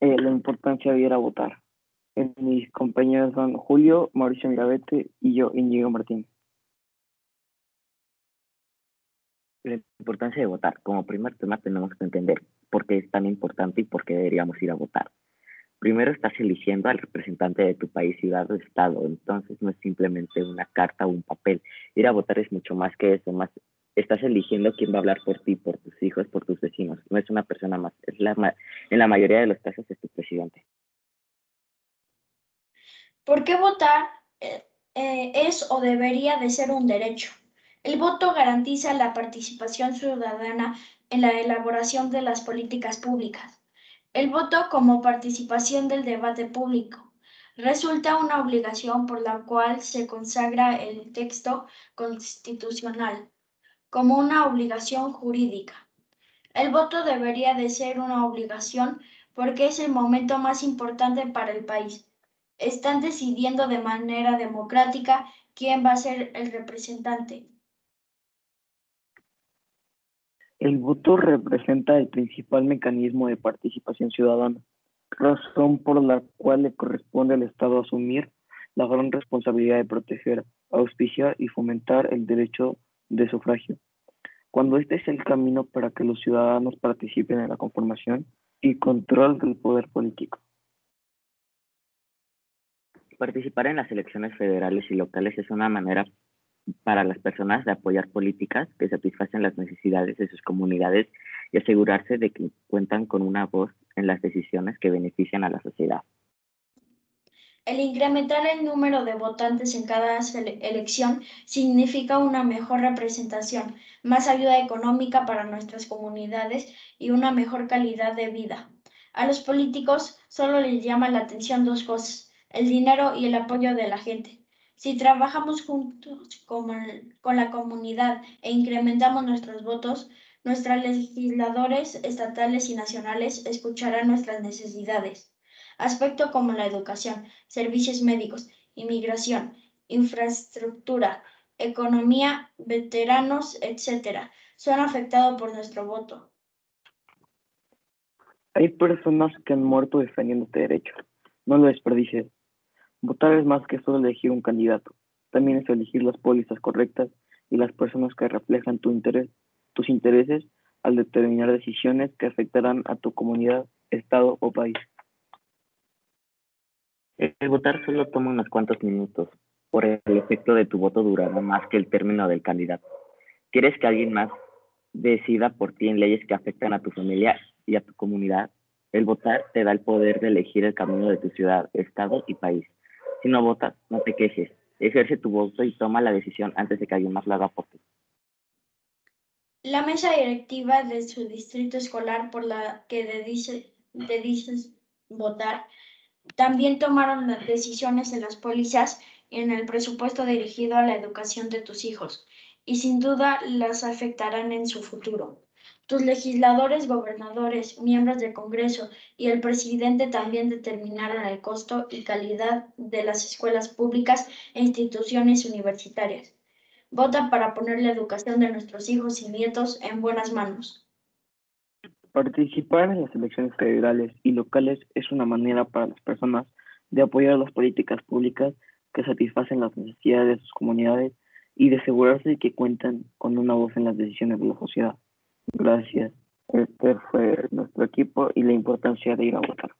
eh, la importancia de ir a votar. mis compañeros son Julio, Mauricio Mirabete y yo, Íñigo Martín. La importancia de votar. Como primer tema tenemos que entender por qué es tan importante y por qué deberíamos ir a votar. Primero estás eligiendo al representante de tu país, ciudad o estado, entonces no es simplemente una carta o un papel. Ir a votar es mucho más que eso, más estás eligiendo quién va a hablar por ti, por tus hijos, por tus vecinos. No es una persona más, es la, en la mayoría de los casos presidente. ¿Por qué votar eh, eh, es o debería de ser un derecho? El voto garantiza la participación ciudadana en la elaboración de las políticas públicas. El voto como participación del debate público resulta una obligación por la cual se consagra el texto constitucional como una obligación jurídica. El voto debería de ser una obligación porque es el momento más importante para el país. Están decidiendo de manera democrática quién va a ser el representante. El voto representa el principal mecanismo de participación ciudadana, razón por la cual le corresponde al Estado asumir la gran responsabilidad de proteger, auspiciar y fomentar el derecho de sufragio, cuando este es el camino para que los ciudadanos participen en la conformación y control del poder político. Participar en las elecciones federales y locales es una manera para las personas de apoyar políticas que satisfacen las necesidades de sus comunidades y asegurarse de que cuentan con una voz en las decisiones que benefician a la sociedad. El incrementar el número de votantes en cada elección significa una mejor representación, más ayuda económica para nuestras comunidades y una mejor calidad de vida. A los políticos solo les llama la atención dos cosas, el dinero y el apoyo de la gente. Si trabajamos juntos con, la comunidad e incrementamos nuestros votos, nuestros legisladores estatales y nacionales escucharán nuestras necesidades aspectos como la educación, servicios médicos, inmigración, infraestructura, economía, veteranos, etc., son afectados por nuestro voto. Hay personas que han muerto defendiendo este derecho. No lo desperdicies. Votar es más que solo elegir un candidato. También es elegir las pólizas correctas y las personas que reflejan tu interés, tus intereses al determinar decisiones que afectarán a tu comunidad, estado o país. El votar solo toma unos cuantos minutos. Por el efecto de tu voto durará más que el término del candidato. ¿Quieres que alguien más decida por ti en leyes que afectan a tu familia y a tu comunidad? El votar te da el poder de elegir el camino de tu ciudad, estado y país. Si no votas, no te quejes. Ejerce tu voto y toma la decisión antes de que alguien más lo haga por ti. La mesa directiva de su distrito escolar por la que te dices votar también tomaron las decisiones en las pólizas y en el presupuesto dirigido a la educación de tus hijos, y sin duda las afectarán en su futuro. Tus legisladores, gobernadores, miembros del Congreso y el presidente también determinaron el costo y calidad de las escuelas públicas e instituciones universitarias. Vota para poner la educación de nuestros hijos y nietos en buenas manos. Participar en las elecciones federales y locales es una manera para las personas de apoyar las políticas públicas que satisfacen las necesidades de sus comunidades y de asegurarse que cuentan con una voz en las decisiones de la sociedad. Gracias. Este fue nuestro equipo y la importancia de ir a votar.